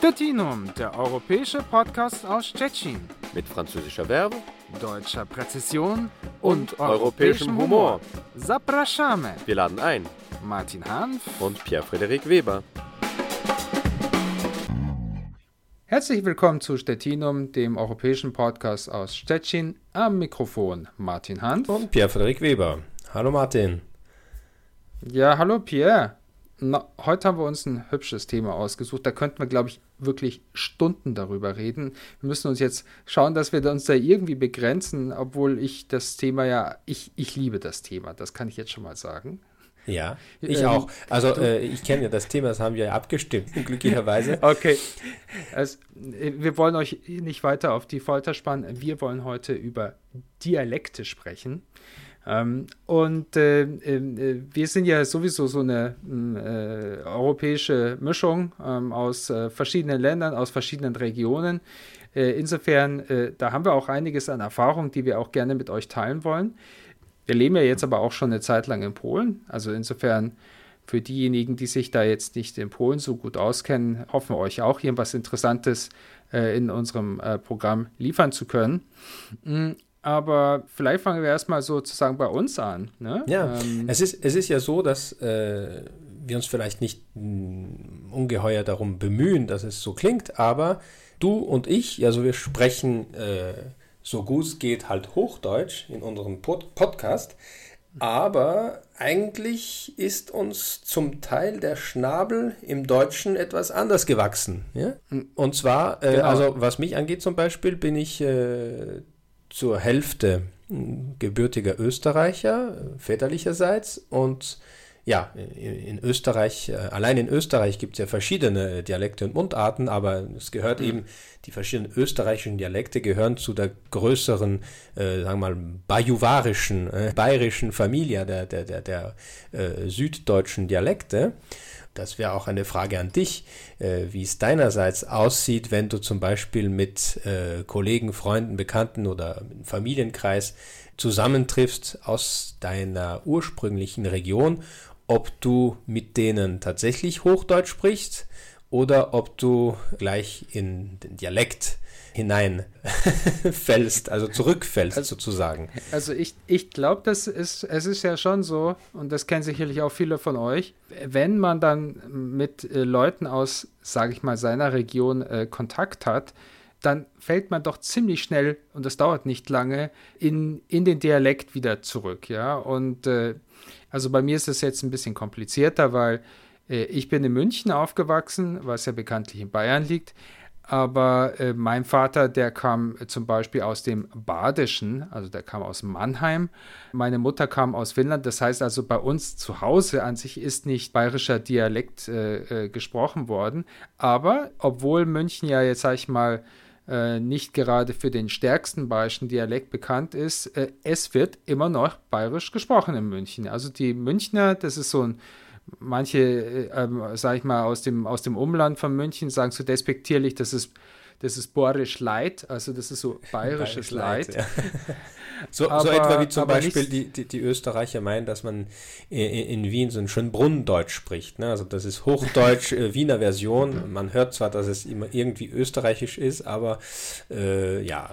Stettinum, der europäische Podcast aus Stettin. Mit französischer Verbe, deutscher Präzision und, und europäischem Humor. Zapraszamy. Wir laden ein. Martin Hanf und Pierre-Frederik Weber. Herzlich willkommen zu Stettinum, dem europäischen Podcast aus Stettin. Am Mikrofon Martin Hanf und Pierre-Frederik Weber. Hallo Martin. Ja, hallo Pierre. Na, heute haben wir uns ein hübsches Thema ausgesucht. Da könnten wir, glaube ich, wirklich Stunden darüber reden. Wir müssen uns jetzt schauen, dass wir uns da irgendwie begrenzen, obwohl ich das Thema ja, ich, ich liebe das Thema, das kann ich jetzt schon mal sagen. Ja, ich ähm, auch. Also äh, ich kenne ja das Thema, das haben wir ja abgestimmt, glücklicherweise. okay. Also, wir wollen euch nicht weiter auf die Folter spannen. Wir wollen heute über Dialekte sprechen. Ähm, und äh, äh, wir sind ja sowieso so eine äh, europäische Mischung ähm, aus äh, verschiedenen Ländern, aus verschiedenen Regionen. Äh, insofern, äh, da haben wir auch einiges an Erfahrung, die wir auch gerne mit euch teilen wollen. Wir leben ja jetzt aber auch schon eine Zeit lang in Polen. Also insofern für diejenigen, die sich da jetzt nicht in Polen so gut auskennen, hoffen wir euch auch hier was Interessantes in unserem Programm liefern zu können. Mm, aber vielleicht fangen wir erstmal sozusagen bei uns an. Ne? Ja, ähm, es, ist, es ist ja so, dass äh, wir uns vielleicht nicht mh, ungeheuer darum bemühen, dass es so klingt, aber du und ich, also wir sprechen äh, so gut es geht halt Hochdeutsch in unserem Pod Podcast, aber eigentlich ist uns zum Teil der Schnabel im Deutschen etwas anders gewachsen. Ja? Und zwar, äh, genau. also was mich angeht zum Beispiel, bin ich äh, zur Hälfte gebürtiger Österreicher, väterlicherseits. Und ja, in Österreich, äh, allein in Österreich gibt es ja verschiedene Dialekte und Mundarten, aber es gehört mhm. eben, die verschiedenen österreichischen Dialekte gehören zu der größeren, äh, sagen wir mal, bajuwarischen, äh, bayerischen Familie der, der, der, der äh, süddeutschen Dialekte. Das wäre auch eine Frage an dich, äh, wie es deinerseits aussieht, wenn du zum Beispiel mit äh, Kollegen, Freunden, Bekannten oder im Familienkreis zusammentriffst aus deiner ursprünglichen Region, ob du mit denen tatsächlich Hochdeutsch sprichst oder ob du gleich in den Dialekt hineinfällst, also zurückfällst also, sozusagen. Also ich, ich glaube, das ist, es ist ja schon so, und das kennen sicherlich auch viele von euch, wenn man dann mit äh, Leuten aus, sage ich mal, seiner Region äh, Kontakt hat, dann fällt man doch ziemlich schnell, und das dauert nicht lange, in, in den Dialekt wieder zurück, ja. Und äh, also bei mir ist es jetzt ein bisschen komplizierter, weil äh, ich bin in München aufgewachsen, was ja bekanntlich in Bayern liegt. Aber äh, mein Vater, der kam zum Beispiel aus dem Badischen, also der kam aus Mannheim. Meine Mutter kam aus Finnland. Das heißt also, bei uns zu Hause an sich ist nicht bayerischer Dialekt äh, äh, gesprochen worden. Aber obwohl München ja jetzt, sag ich mal, äh, nicht gerade für den stärksten bayerischen Dialekt bekannt ist, äh, es wird immer noch bayerisch gesprochen in München. Also die Münchner, das ist so ein manche, äh, ähm, sag ich mal, aus dem, aus dem Umland von München sagen so despektierlich, das ist, das ist Bohrisch Leid, also das ist so bayerisches Leid. Leid. Ja. so, aber, so, etwa wie zum Beispiel die, die, die, Österreicher meinen, dass man in, in Wien so ein Schönbrunn-Deutsch spricht. Ne? Also das ist Hochdeutsch, äh, Wiener Version. Man hört zwar, dass es immer irgendwie österreichisch ist, aber äh, ja,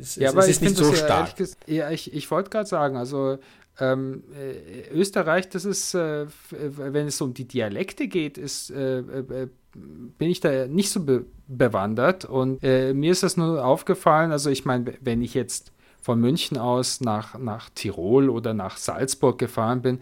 es, ja, es ist nicht so stark. Ja, ich, ich wollte gerade sagen, also ähm, äh, Österreich, das ist, äh, wenn es um die Dialekte geht, ist, äh, äh bin ich da nicht so be bewandert. Und äh, mir ist das nur aufgefallen, also ich meine, wenn ich jetzt von München aus nach, nach Tirol oder nach Salzburg gefahren bin,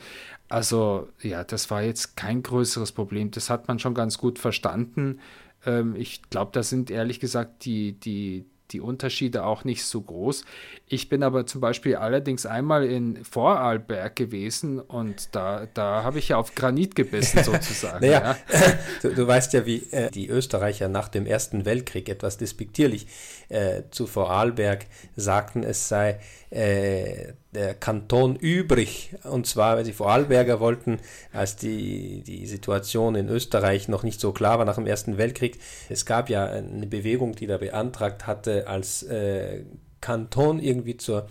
also ja, das war jetzt kein größeres Problem. Das hat man schon ganz gut verstanden. Ähm, ich glaube, da sind ehrlich gesagt die, die, die Unterschiede auch nicht so groß. Ich bin aber zum Beispiel allerdings einmal in Vorarlberg gewesen und da, da habe ich ja auf Granit gebissen sozusagen. naja, ja. du, du, weißt ja, wie äh, die Österreicher nach dem Ersten Weltkrieg etwas despektierlich äh, zu Vorarlberg sagten, es sei äh, der Kanton übrig. Und zwar, weil sie Vorarlberger wollten, als die, die Situation in Österreich noch nicht so klar war nach dem Ersten Weltkrieg. Es gab ja eine Bewegung, die da beantragt hatte, als äh, Kanton irgendwie zur,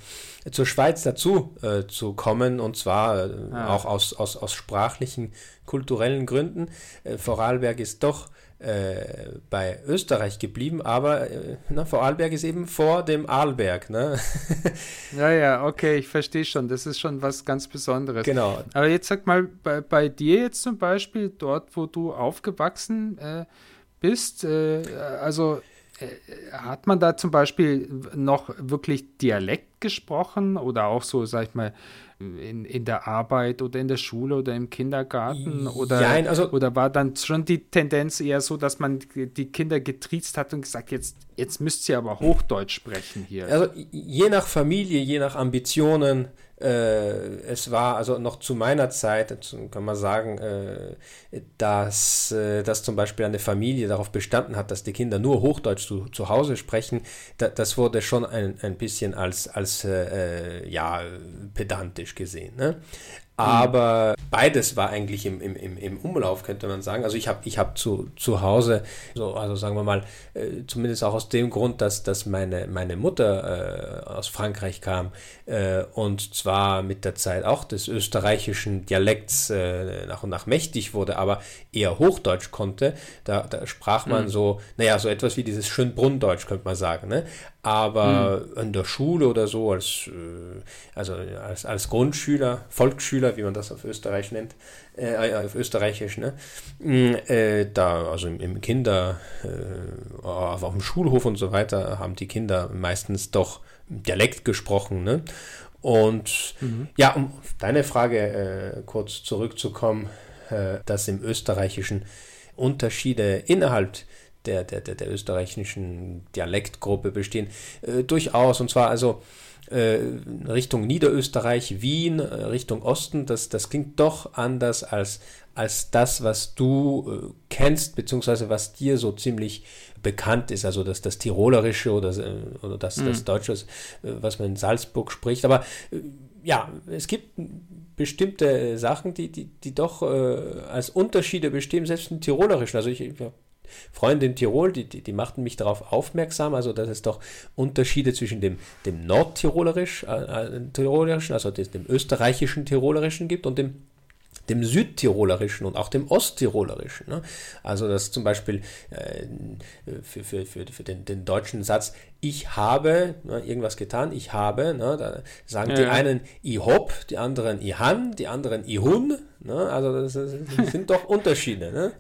zur Schweiz dazu äh, zu kommen und zwar äh, ah. auch aus, aus, aus sprachlichen, kulturellen Gründen. Äh, Vorarlberg ist doch äh, bei Österreich geblieben, aber äh, na, Vorarlberg ist eben vor dem Arlberg. Ne? ja, ja, okay, ich verstehe schon. Das ist schon was ganz Besonderes. Genau. Aber jetzt sag mal, bei, bei dir jetzt zum Beispiel, dort, wo du aufgewachsen äh, bist, also hat man da zum Beispiel noch wirklich Dialekt gesprochen oder auch so, sag ich mal, in, in der Arbeit oder in der Schule oder im Kindergarten? Oder, Nein, also, oder war dann schon die Tendenz eher so, dass man die Kinder getriezt hat und gesagt, jetzt, jetzt müsst ihr aber Hochdeutsch sprechen hier? Also je nach Familie, je nach Ambitionen, äh, es war also noch zu meiner Zeit, kann man sagen, äh, dass, äh, dass zum Beispiel eine Familie darauf bestanden hat, dass die Kinder nur Hochdeutsch zu, zu Hause sprechen. Da, das wurde schon ein, ein bisschen als, als äh, ja, pedantisch gesehen. Ne? Aber beides war eigentlich im, im, im Umlauf, könnte man sagen. Also ich habe ich hab zu, zu Hause, so, also sagen wir mal, äh, zumindest auch aus dem Grund, dass, dass meine, meine Mutter äh, aus Frankreich kam äh, und zwar mit der Zeit auch des österreichischen Dialekts äh, nach und nach mächtig wurde, aber eher Hochdeutsch konnte. Da, da sprach man mhm. so, naja, so etwas wie dieses Schönbrunndeutsch, könnte man sagen. Ne? Aber mhm. in der Schule oder so, als, äh, also als, als Grundschüler, Volksschüler, wie man das auf Österreich nennt, äh, äh auf Österreichisch, ne? Mm, äh, da, also im, im Kinder, äh, auf dem Schulhof und so weiter, haben die Kinder meistens doch Dialekt gesprochen, ne? Und mhm. ja, um auf deine Frage äh, kurz zurückzukommen, dass im Österreichischen Unterschiede innerhalb der, der, der, der österreichischen Dialektgruppe bestehen. Äh, durchaus, und zwar also äh, Richtung Niederösterreich, Wien, äh, Richtung Osten, das, das klingt doch anders als, als das, was du äh, kennst, beziehungsweise was dir so ziemlich bekannt ist, also das, das Tirolerische oder, äh, oder das, mhm. das Deutsche, äh, was man in Salzburg spricht. Aber ja, es gibt bestimmte Sachen, die, die, die doch äh, als Unterschiede bestehen, selbst im Tirolerischen. Also ich, ich Freunde in Tirol, die, die, die, machten mich darauf aufmerksam, also dass es doch Unterschiede zwischen dem, dem Nordtirolerisch, äh, äh Tirolerischen, also dem, dem österreichischen Tirolerischen gibt und dem dem Südtirolerischen und auch dem Osttirolerischen. Ne? Also dass zum Beispiel äh, für, für, für, für den, den, deutschen Satz ich habe ne, irgendwas getan, ich habe, ne, da sagen ja, die einen ich hop, die anderen ich han, die anderen ich hun. Ne? Also das, das sind doch Unterschiede.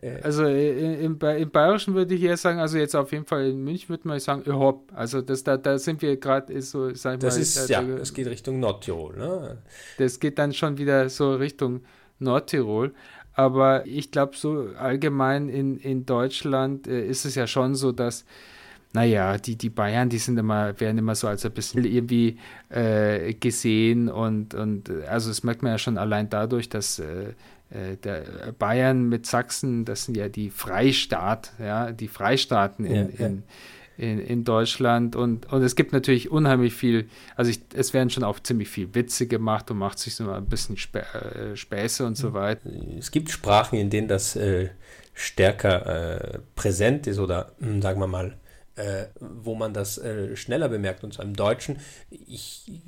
Äh, also äh, im, im Bayerischen würde ich eher sagen, also jetzt auf jeden Fall in München würde man sagen, überhaupt. Also das, da, da sind wir gerade so, sag ich das mal. Ist, da, ja, es geht Richtung Nordtirol. Ne? Das geht dann schon wieder so Richtung Nordtirol. Aber ich glaube, so allgemein in, in Deutschland äh, ist es ja schon so, dass naja, die, die Bayern, die sind immer, werden immer so als ein bisschen irgendwie äh, gesehen und, und also das merkt man ja schon allein dadurch, dass äh, äh, der Bayern mit Sachsen, das sind ja die Freistaat, ja, die Freistaaten in, ja, ja. in, in, in, Deutschland. Und, und es gibt natürlich unheimlich viel, also ich, es werden schon auch ziemlich viel Witze gemacht und macht sich so ein bisschen Spä äh, Späße und so weiter. Es gibt Sprachen, in denen das äh, stärker äh, präsent ist oder hm, sagen wir mal äh, wo man das äh, schneller bemerkt. Und zwar im Deutschen, ich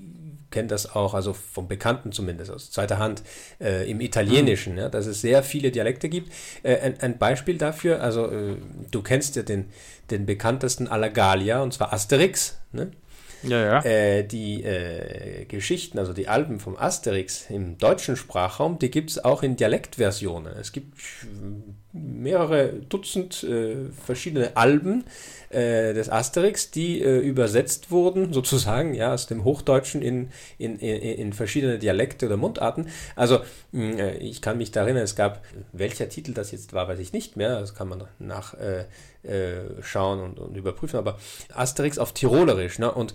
kenne das auch, also vom Bekannten zumindest, aus zweiter Hand, äh, im Italienischen, mhm. ja, dass es sehr viele Dialekte gibt. Äh, ein, ein, Beispiel dafür, also äh, du kennst ja den, den bekanntesten aller Gallier, und zwar Asterix. Ne? Ja, ja. Äh, die äh, Geschichten, also die Alben vom Asterix im deutschen Sprachraum, die gibt es auch in Dialektversionen. Es gibt mehrere Dutzend äh, verschiedene Alben äh, des Asterix, die äh, übersetzt wurden, sozusagen, ja, aus dem Hochdeutschen in, in, in, in verschiedene Dialekte oder Mundarten. Also, mh, äh, ich kann mich da erinnern, es gab, welcher Titel das jetzt war, weiß ich nicht mehr, das kann man nachschauen äh, und, und überprüfen, aber Asterix auf Tirolerisch, ne, und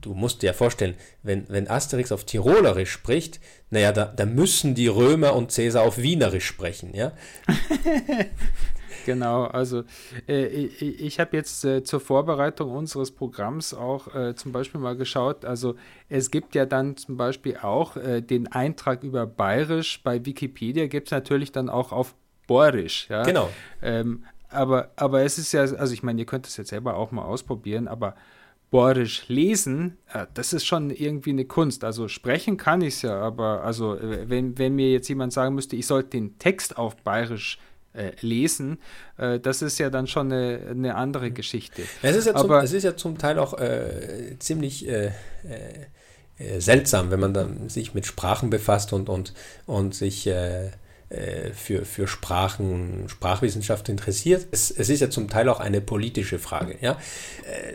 du musst dir ja vorstellen, wenn, wenn Asterix auf Tirolerisch spricht, naja, da, da müssen die Römer und Cäsar auf Wienerisch sprechen, ja. genau, also äh, ich, ich habe jetzt äh, zur Vorbereitung unseres Programms auch äh, zum Beispiel mal geschaut, also es gibt ja dann zum Beispiel auch äh, den Eintrag über Bayerisch bei Wikipedia, gibt es natürlich dann auch auf Borisch, ja. Genau. Ähm, aber, aber es ist ja, also ich meine, ihr könnt es jetzt selber auch mal ausprobieren, aber Borisch lesen, äh, das ist schon irgendwie eine Kunst. Also sprechen kann ich es ja, aber also äh, wenn, wenn mir jetzt jemand sagen müsste, ich sollte den Text auf Bayerisch äh, lesen, äh, das ist ja dann schon eine, eine andere Geschichte. Es ist ja, aber, zum, es ist ja zum Teil auch äh, ziemlich äh, seltsam, wenn man dann sich mit Sprachen befasst und, und, und sich für, für Sprachen, Sprachwissenschaft interessiert. Es, es, ist ja zum Teil auch eine politische Frage. Ja?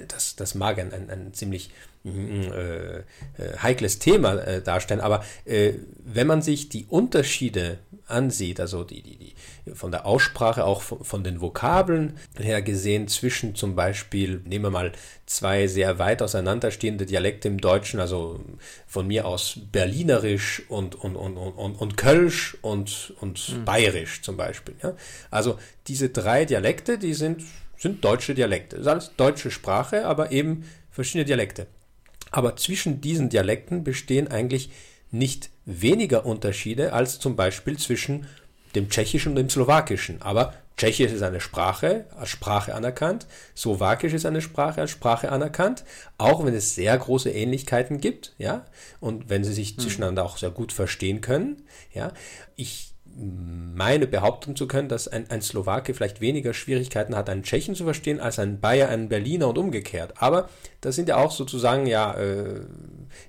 Das, das mag ein, ein, ein ziemlich äh, heikles Thema äh, darstellen, aber äh, wenn man sich die Unterschiede ansieht, also die, die, die von der Aussprache, auch von, von, den Vokabeln her gesehen, zwischen zum Beispiel, nehmen wir mal zwei sehr weit auseinanderstehende Dialekte im Deutschen, also von mir aus Berlinerisch und, und, und, und, und Kölsch und, und mhm. Bayerisch zum Beispiel. Ja? Also diese drei Dialekte, die sind, sind deutsche Dialekte. Das ist alles deutsche Sprache, aber eben verschiedene Dialekte. Aber zwischen diesen Dialekten bestehen eigentlich nicht weniger Unterschiede als zum Beispiel zwischen dem Tschechischen und dem Slowakischen. Aber Tschechisch ist eine Sprache, als Sprache anerkannt, Slowakisch ist eine Sprache, als Sprache anerkannt, auch wenn es sehr große Ähnlichkeiten gibt, ja, und wenn sie sich hm. zwischeneinander auch sehr gut verstehen können, ja. Ich meine behaupten zu können, dass ein, ein Slowake vielleicht weniger Schwierigkeiten hat, einen Tschechen zu verstehen, als ein Bayer einen Berliner und umgekehrt. Aber das sind ja auch sozusagen ja äh,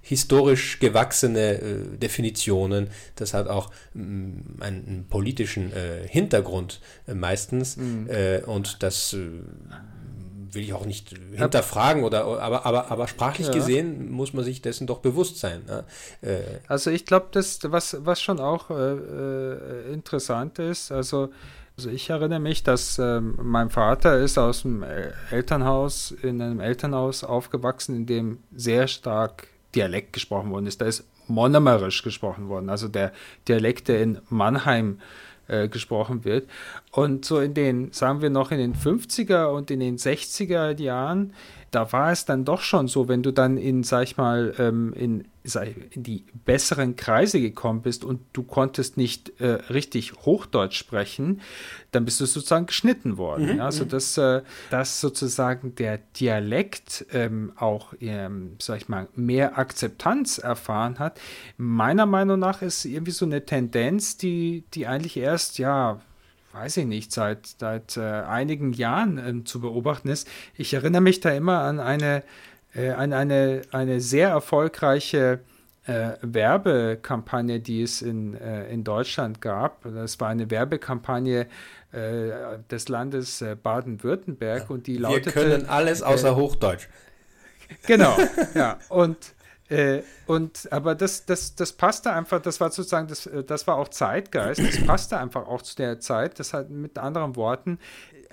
historisch gewachsene äh, Definitionen. Das hat auch mh, mm, einen, einen, politischen äh, Hintergrund äh, meistens. Mhm. Äh, und das äh, will ich auch nicht hinterfragen oder aber aber aber sprachlich ja. gesehen muss man sich dessen doch bewusst sein. Ne? Äh, also ich glaube, das was was schon auch äh, interessant ist, also also ich erinnere mich, dass äh, mein Vater ist aus dem Elternhaus, in einem Elternhaus aufgewachsen, in dem sehr stark Dialekt gesprochen worden ist. Da ist monomerisch gesprochen worden, also der Dialekt, der in Mannheim äh, gesprochen wird. Und so in den, sagen wir noch in den 50er und in den 60er Jahren da war es dann doch schon so, wenn du dann in, sag ich mal, ähm, in, in, die besseren Kreise gekommen bist und du konntest nicht äh, richtig Hochdeutsch sprechen, dann bist du sozusagen geschnitten worden. Mhm. Ja? Also dass, äh, dass sozusagen der Dialekt ähm, auch, ähm, sag ich mal, mehr Akzeptanz erfahren hat, meiner Meinung nach ist irgendwie so eine Tendenz, die, die eigentlich erst, ja, weiß ich nicht, seit, seit äh, einigen Jahren äh, zu beobachten ist. Ich erinnere mich da immer an eine, äh, an eine, eine sehr erfolgreiche äh, Werbekampagne, die es in, äh, in Deutschland gab. Das war eine Werbekampagne äh, des Landes Baden-Württemberg ja. und die lautete. Wir können alles außer Hochdeutsch. Genau, ja. Und äh, und aber das, das, das passte einfach, das war sozusagen, das, äh, das war auch Zeitgeist, das passte einfach auch zu der Zeit. Das hat mit anderen Worten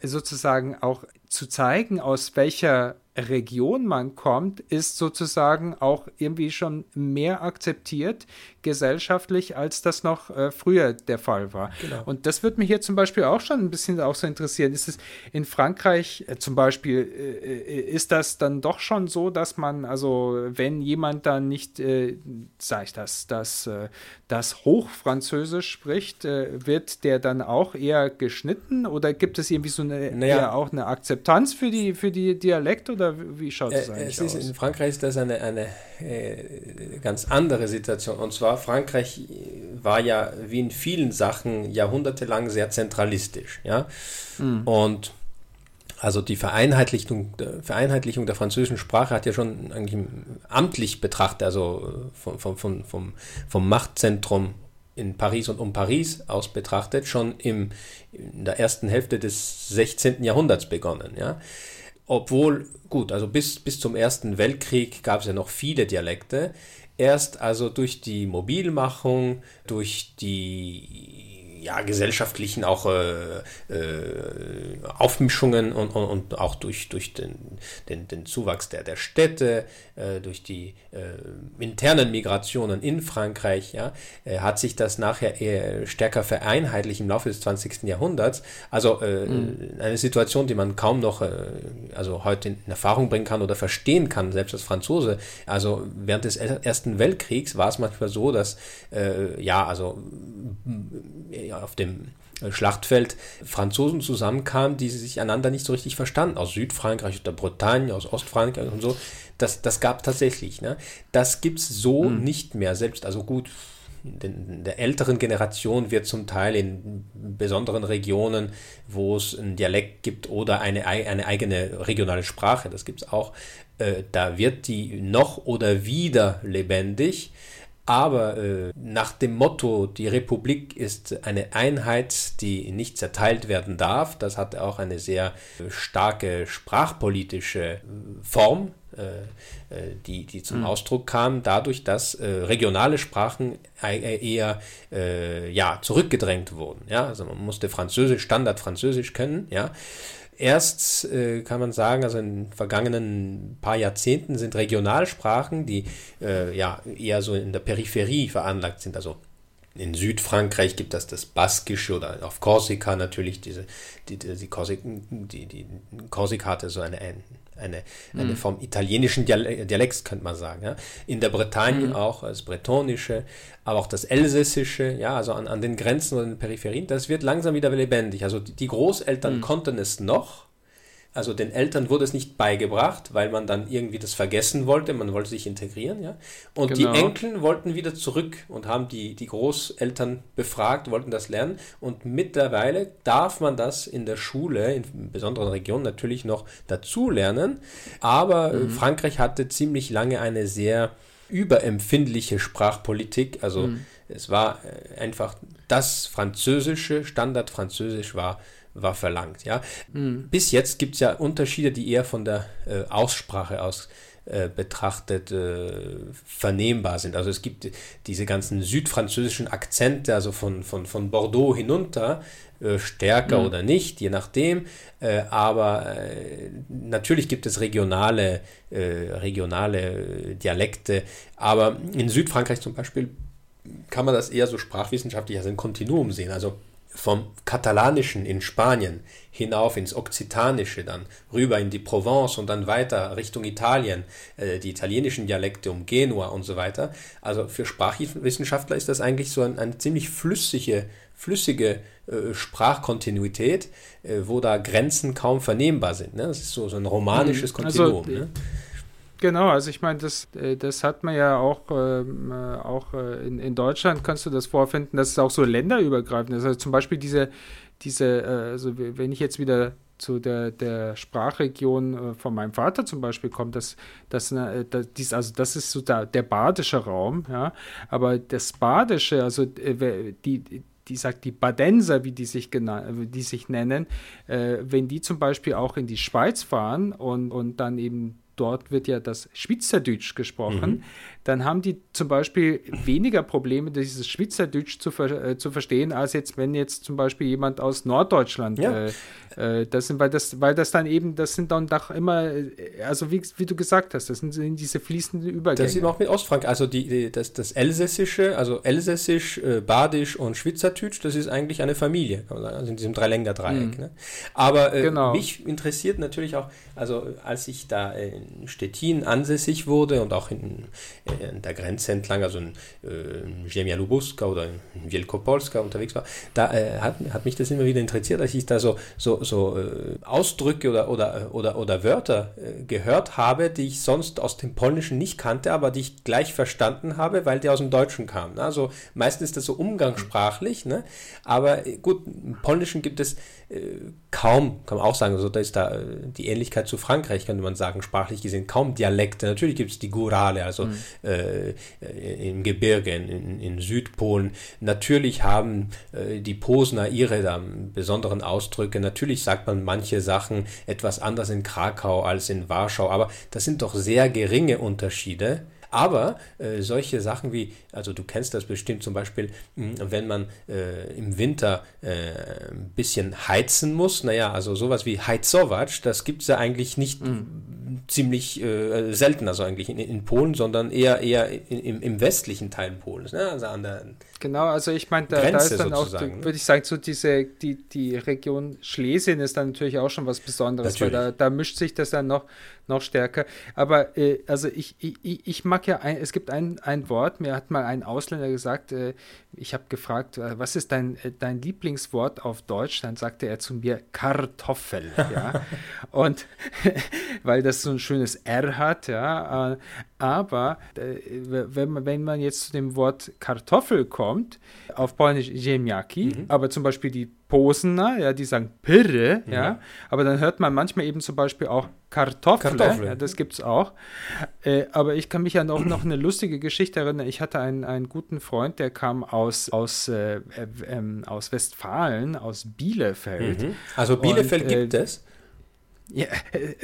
sozusagen auch zu zeigen, aus welcher Region man kommt, ist sozusagen auch irgendwie schon mehr akzeptiert gesellschaftlich, als das noch äh, früher der Fall war. Genau. Und das würde mich hier zum Beispiel auch schon ein bisschen auch so interessieren. Ist es in Frankreich äh, zum Beispiel, äh, äh ist das dann doch schon so, dass man, also wenn jemand dann nicht, äh, sage ich das, das, äh, das Hochfranzösisch spricht, wird der dann auch eher geschnitten oder gibt es irgendwie so eine, naja. auch eine Akzeptanz für die, für die Dialekt oder wie schaut das eigentlich es ist, aus? In Frankreich ist das eine, eine ganz andere Situation und zwar Frankreich war ja wie in vielen Sachen jahrhundertelang sehr zentralistisch, ja. Mhm. Und also die Vereinheitlichung, Vereinheitlichung der französischen Sprache hat ja schon eigentlich amtlich betrachtet, also vom, vom, vom, vom, vom Machtzentrum in Paris und um Paris aus betrachtet, schon im, in der ersten Hälfte des 16. Jahrhunderts begonnen. Ja? Obwohl, gut, also bis, bis zum Ersten Weltkrieg gab es ja noch viele Dialekte. Erst also durch die Mobilmachung, durch die ja, gesellschaftlichen auch äh, äh, Aufmischungen und, und, und, auch durch, durch den, den, den Zuwachs der, der Städte, äh, durch die äh, internen Migrationen in Frankreich, ja, äh, hat sich das nachher eher stärker vereinheitlicht im Laufe des 20. Jahrhunderts. Also äh, mhm. eine Situation, die man kaum noch also heute in Erfahrung bringen kann oder verstehen kann, selbst als Franzose. Also während des Ersten Weltkriegs war es manchmal so, dass ja, also auf dem äh, Schlachtfeld Franzosen zusammenkamen, die sich einander nicht so richtig verstanden, aus Südfrankreich, aus der Bretagne, aus Ostfrankreich und so. Das, das gab tatsächlich. Ne? Das gibt es so hm. nicht mehr. Selbst, also gut, in der älteren Generation wird zum Teil in besonderen Regionen, wo es einen Dialekt gibt oder eine, eine eigene regionale Sprache, das gibt es auch, äh, da wird die noch oder wieder lebendig. Aber äh, nach dem Motto, die Republik ist eine Einheit, die nicht zerteilt werden darf, das hat auch eine sehr äh, starke sprachpolitische äh, Form, äh, äh, die, die zum mhm. Ausdruck kam, dadurch, dass äh, regionale Sprachen eher ja, zurückgedrängt wurden. Ja? Also man musste Französisch, Standard Französisch können, ja. Erst äh, kann man sagen, also in den vergangenen paar Jahrzehnten sind Regionalsprachen, die äh, ja eher so in der Peripherie veranlagt sind, also in Südfrankreich gibt es das Baskische oder auf Korsika natürlich diese, die, die, die, Korsik, die, die Korsika hatte so eine, eine, eine mhm. vom italienischen Dialekt, könnte man sagen. Ja. In der Bretagne mhm. auch das Bretonische, aber auch das Elsässische, ja, also an, an den Grenzen und den Peripherien, das wird langsam wieder lebendig. Also die Großeltern mhm. konnten es noch, also den Eltern wurde es nicht beigebracht, weil man dann irgendwie das vergessen wollte, man wollte sich integrieren, ja. Und genau. die Enkel wollten wieder zurück und haben die, die Großeltern befragt, wollten das lernen. Und mittlerweile darf man das in der Schule, in besonderen Regionen natürlich noch dazu lernen. Aber mhm. Frankreich hatte ziemlich lange eine sehr überempfindliche Sprachpolitik. Also mhm. es war äh, einfach das Französische, Standard Französisch war war verlangt. Ja? Mhm. Bis jetzt gibt es ja Unterschiede, die eher von der äh, Aussprache aus äh, betrachtet äh, vernehmbar sind. Also es gibt diese ganzen südfranzösischen Akzente, also von, von, von Bordeaux hinunter, äh, stärker mhm. oder nicht, je nachdem. Äh, aber äh, natürlich gibt es regionale, regionale Dialekte. Aber in Südfrankreich zum Beispiel kann man das eher so sprachwissenschaftlich als ein Kontinuum sehen. Also vom Katalanischen in Spanien hinauf ins Okzitanische, dann rüber in die Provence und dann weiter Richtung Italien, äh, die italienischen Dialekte um Genua und so weiter. Also für Sprachwissenschaftler ist das eigentlich so ein, eine ziemlich flüssige, flüssige äh, Sprachkontinuität, äh, wo da Grenzen kaum vernehmbar sind. Ne? Das ist so, so ein romanisches mhm. also, Kontinuum. Also, ne? Genau, also ich meine, das, äh, das hat man ja auch, ähm, äh, auch äh, in, in Deutschland, kannst du das vorfinden, dass es auch so länderübergreifend ist. Also zum Beispiel diese, diese also wenn ich jetzt wieder zu der, der Sprachregion von meinem Vater zum Beispiel kommt, das, das, äh, also das ist so der, der badische Raum, ja, aber das Badische, also die, die sagt die Badenser, wie die sich, die sich nennen, wenn die zum Beispiel auch in die Schweiz fahren und, und dann eben dort wird ja das Schweizerdeutsch gesprochen, mhm. dann haben die zum Beispiel weniger Probleme, dieses Schweizerdeutsch zu, ver äh, zu verstehen, als jetzt, wenn jetzt zum Beispiel jemand aus Norddeutschland ja. äh, äh, das sind, weil das, weil das dann eben, das sind dann doch immer, äh, also wie, wie du gesagt hast, das sind, sind diese fließenden Übergänge. Das ist eben auch mit Ostfrank, also die, die, das, das Elsässische, also Elsässisch, äh, Badisch und Schweizerdeutsch, das ist eigentlich eine Familie, kann man sagen, also in diesem Dreiländer-Dreieck. Mhm. Ne? Aber äh, genau. mich interessiert natürlich auch, also als ich da in Stettin ansässig wurde und auch in, in der Grenze entlang, also in äh, Ziemia Lubuska oder in Wielkopolska unterwegs war, da äh, hat, hat mich das immer wieder interessiert, als ich da so, so, so äh, Ausdrücke oder, oder, oder, oder Wörter äh, gehört habe, die ich sonst aus dem Polnischen nicht kannte, aber die ich gleich verstanden habe, weil die aus dem Deutschen kamen. Ne? Also meistens ist das so umgangssprachlich, ne? aber äh, gut, im Polnischen gibt es äh, kaum, kann man auch sagen, also da ist da äh, die Ähnlichkeit zu Frankreich, könnte man sagen, sprachlich gesehen, kaum Dialekte. Natürlich gibt es die Gurale, also mhm. äh, im Gebirge, in, in, Südpolen. Natürlich haben äh, die Posner ihre da, besonderen Ausdrücke. Natürlich sagt man manche Sachen etwas anders in Krakau als in Warschau, aber das sind doch sehr geringe Unterschiede. Aber äh, solche Sachen wie, also du kennst das bestimmt zum Beispiel, mh, wenn man äh, im Winter äh, ein bisschen heizen muss, naja, also sowas wie Heizovac, das gibt es ja eigentlich nicht, mhm. ziemlich äh, selten, also eigentlich in, in, Polen, sondern eher eher in, im, im, westlichen Teil Polens, ne? also an der Genau, also ich meine, da, da, ist dann auch, ne? würde ich sagen, so diese, die, die Region Schlesien ist dann natürlich auch schon was Besonderes, natürlich. weil da, da mischt sich das dann noch, noch stärker. Aber äh, also ich, ich, ich mag ja, ein, es gibt ein, ein Wort, mir hat mal ein Ausländer gesagt, äh, ich habe gefragt, äh, was ist dein, äh, dein Lieblingswort auf Deutsch? Dann sagte er zu mir Kartoffel, ja. Und weil das so ein schönes R hat, ja. Äh, aber äh, wenn, man, wenn man jetzt zu dem Wort Kartoffel kommt, auf Polnisch ziemniaki, mhm. aber zum Beispiel die Posener, ja, die sagen Pirre, mhm. ja, aber dann hört man manchmal eben zum Beispiel auch Kartoffel, ja, das gibt es auch. Äh, aber ich kann mich ja noch, noch eine lustige Geschichte erinnern. Ich hatte einen, einen guten Freund, der kam aus, aus, äh, äh, aus Westfalen, aus Bielefeld. Mhm. Also Bielefeld Und, äh, gibt es? Ja,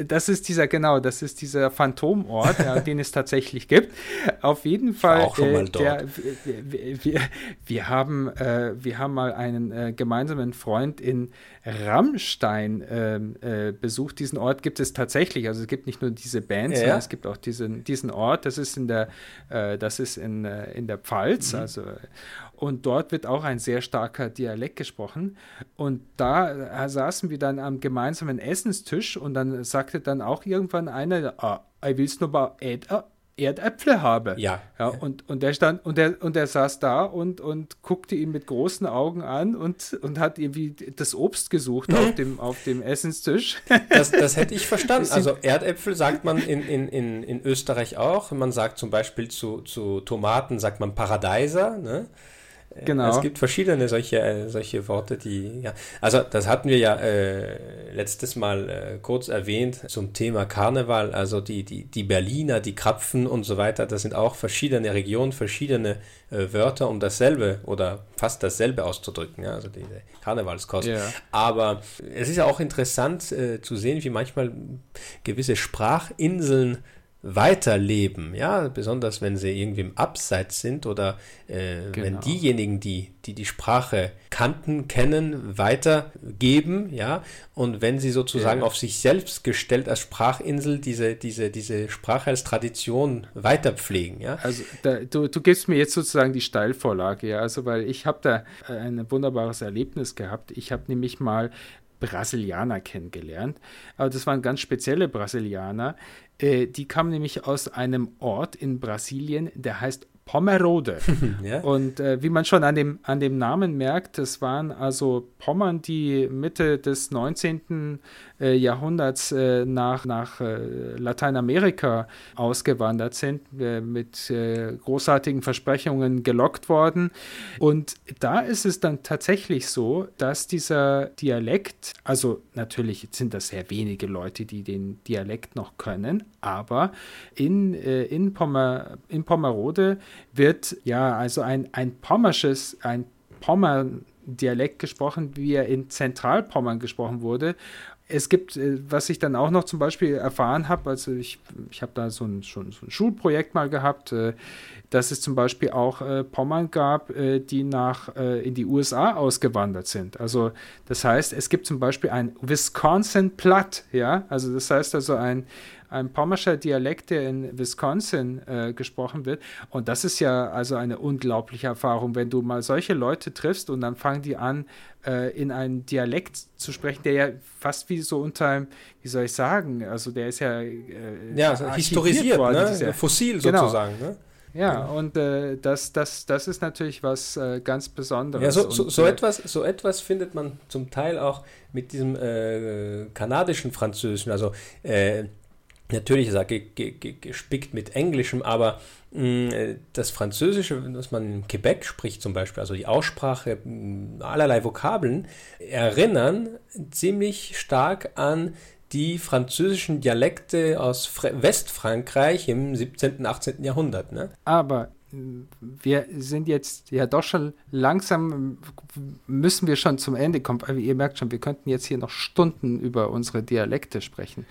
das ist dieser, genau, das ist dieser Phantomort, ja, den es tatsächlich gibt. Auf jeden Fall, auch schon mal äh, dort. Der, wir, wir, wir, haben, äh, wir haben mal einen äh, gemeinsamen Freund in Rammstein ähm, äh, besucht. Diesen Ort gibt es tatsächlich. Also es gibt nicht nur diese Bands, ja. sondern es gibt auch diesen, diesen Ort. Das ist in der, äh, das ist in, äh, in der Pfalz. Mhm. Also und dort wird auch ein sehr starker Dialekt gesprochen. Und da saßen wir dann am gemeinsamen Essenstisch und dann sagte dann auch irgendwann einer, ah, ich will es nur mal Erdäpfel habe. Ja. ja und, und der stand und der, und der saß da und, und guckte ihn mit großen Augen an und, und hat irgendwie das Obst gesucht auf, dem, auf dem Essenstisch. Das, das hätte ich verstanden. Also Erdäpfel sagt man in, in, in, in Österreich auch. Man sagt zum Beispiel zu, zu Tomaten, sagt man Paradeiser. Ne? Genau. Es gibt verschiedene solche, äh, solche Worte, die, ja. Also, das hatten wir ja äh, letztes Mal äh, kurz erwähnt zum Thema Karneval. Also, die, die, die Berliner, die Krapfen und so weiter, das sind auch verschiedene Regionen, verschiedene äh, Wörter, um dasselbe oder fast dasselbe auszudrücken. Ja, also, diese Karnevalskost. Yeah. Aber es ist ja auch interessant äh, zu sehen, wie manchmal gewisse Sprachinseln weiterleben, ja, besonders wenn sie irgendwie im Abseits sind oder äh, genau. wenn diejenigen, die, die die Sprache kannten, kennen, weitergeben, ja, und wenn sie sozusagen ja. auf sich selbst gestellt als Sprachinsel diese, diese, diese Sprache als Tradition weiterpflegen, ja. Also da, du, du gibst mir jetzt sozusagen die Steilvorlage, ja, also weil ich habe da ein wunderbares Erlebnis gehabt. Ich habe nämlich mal Brasilianer kennengelernt. Aber das waren ganz spezielle Brasilianer. Äh, die kamen nämlich aus einem Ort in Brasilien, der heißt Pomerode. ja? Und äh, wie man schon an dem, an dem Namen merkt, das waren also Pommern, die Mitte des 19. Äh, Jahrhunderts äh, nach, nach äh, Lateinamerika ausgewandert sind, äh, mit äh, großartigen Versprechungen gelockt worden. Und da ist es dann tatsächlich so, dass dieser Dialekt, also natürlich sind das sehr wenige Leute, die den Dialekt noch können, aber in, in, Pommer, in Pommerode wird ja also ein, ein pommersches, ein Pommern Dialekt gesprochen, wie er in Zentralpommern gesprochen wurde. Es gibt, äh, was ich dann auch noch zum Beispiel erfahren habe, also ich, ich habe da so ein, schon so ein Schulprojekt mal gehabt, äh, dass es zum Beispiel auch äh, Pommern gab, die nach in die USA ausgewandert sind. Also das heißt, es gibt zum Beispiel ein Wisconsin Platt, ja, also das heißt also ein, ein pommerscher Dialekt, der in Wisconsin äh, gesprochen wird. Und das ist ja also eine unglaubliche Erfahrung, wenn du mal solche Leute triffst und dann fangen die an, äh, in einen Dialekt zu sprechen, der ja fast wie so unter, wie soll ich sagen, also der ist ja, äh, ja also historisiert, worden, ne? Fossil genau. sozusagen. Ne? Ja, und äh, das, das, das ist natürlich was äh, ganz Besonderes. Ja, so, so, so, äh, etwas, so etwas findet man zum Teil auch mit diesem äh, kanadischen Französischen. Also äh, Natürlich ist er gespickt mit Englischem, aber mh, mm, das Französische, was man in Quebec spricht zum Beispiel, also die Aussprache, mh, mm, allerlei Vokabeln, erinnern ziemlich stark an die französischen Dialekte aus Fr Westfrankreich im 17., 18. Jahrhundert. Ne? Aber wir sind jetzt ja doch schon langsam, müssen wir schon zum Ende kommen. Aber ihr merkt schon, wir könnten jetzt hier noch Stunden über unsere Dialekte sprechen.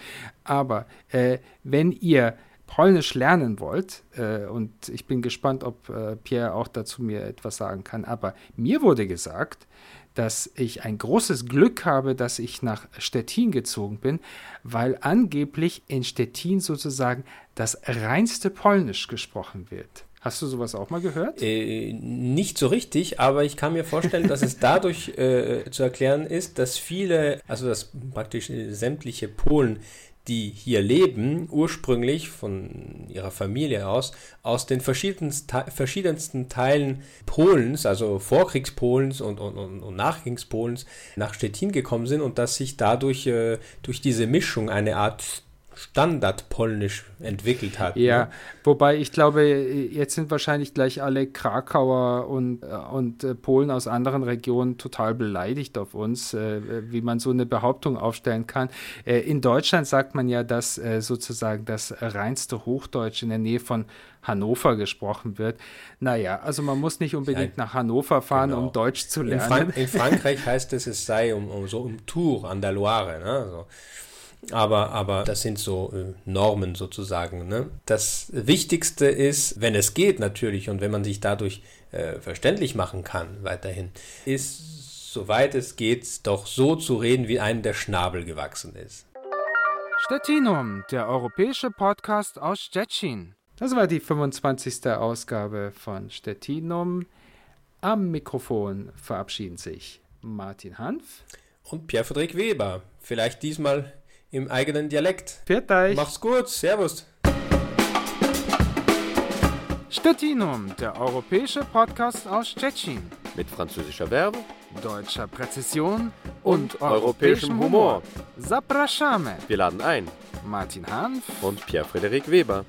Aber äh, wenn ihr Polnisch lernen wollt, äh, und ich bin gespannt, ob äh, Pierre auch dazu mir etwas sagen kann, aber mir wurde gesagt, dass ich ein großes Glück habe, dass ich nach Stettin gezogen bin, weil angeblich in Stettin sozusagen das reinste Polnisch gesprochen wird. Hast du sowas auch mal gehört? Äh, nicht so richtig, aber ich kann mir vorstellen, dass es dadurch äh, zu erklären ist, dass viele, also dass praktisch sämtliche Polen, die hier leben, ursprünglich von ihrer Familie aus, aus den verschiedensten, Teilen Polens, also Vorkriegspolens und, und, und, und Nachkriegspolens, nach Stettin gekommen sind und dass sich dadurch äh, durch diese Mischung eine Art Standardpolnisch entwickelt hat. Ja, ne? wobei ich glaube, jetzt sind wahrscheinlich gleich alle Krakauer und, und äh, Polen aus anderen Regionen total beleidigt auf uns, äh, wie man so eine Behauptung aufstellen kann. Äh, in Deutschland sagt man ja, dass sozusagen das reinste Hochdeutsch in der Nähe von Hannover gesprochen wird. Naja, also man muss nicht unbedingt ja, nach Hannover fahren, genau. um Deutsch zu lernen. In, Frank in, Frankreich heißt es, es sei um, um so um Tour an der Loire. Ne? Also, aber, aber das sind so äh, Normen sozusagen. Ne? Das Wichtigste ist, wenn es geht natürlich und wenn man sich dadurch äh, verständlich machen kann weiterhin, ist, soweit es geht, doch so zu reden, wie einem der Schnabel gewachsen ist. Stettinum, der europäische Podcast aus Stettin. Das war die 25. Ausgabe von Stettinum. Am Mikrofon verabschieden sich Martin Hanf und Pierre-Friedrich Weber. Vielleicht diesmal im eigenen Dialekt. Pfiat euch. Mach's gut. Servus. Stettinum, der europäische Podcast aus Stettin. Mit französischer Verbe, deutscher Präzision und, und europäischem Humor. Zapraszamy. Wir laden ein. Martin Hanf und Pierre-Frederik Weber.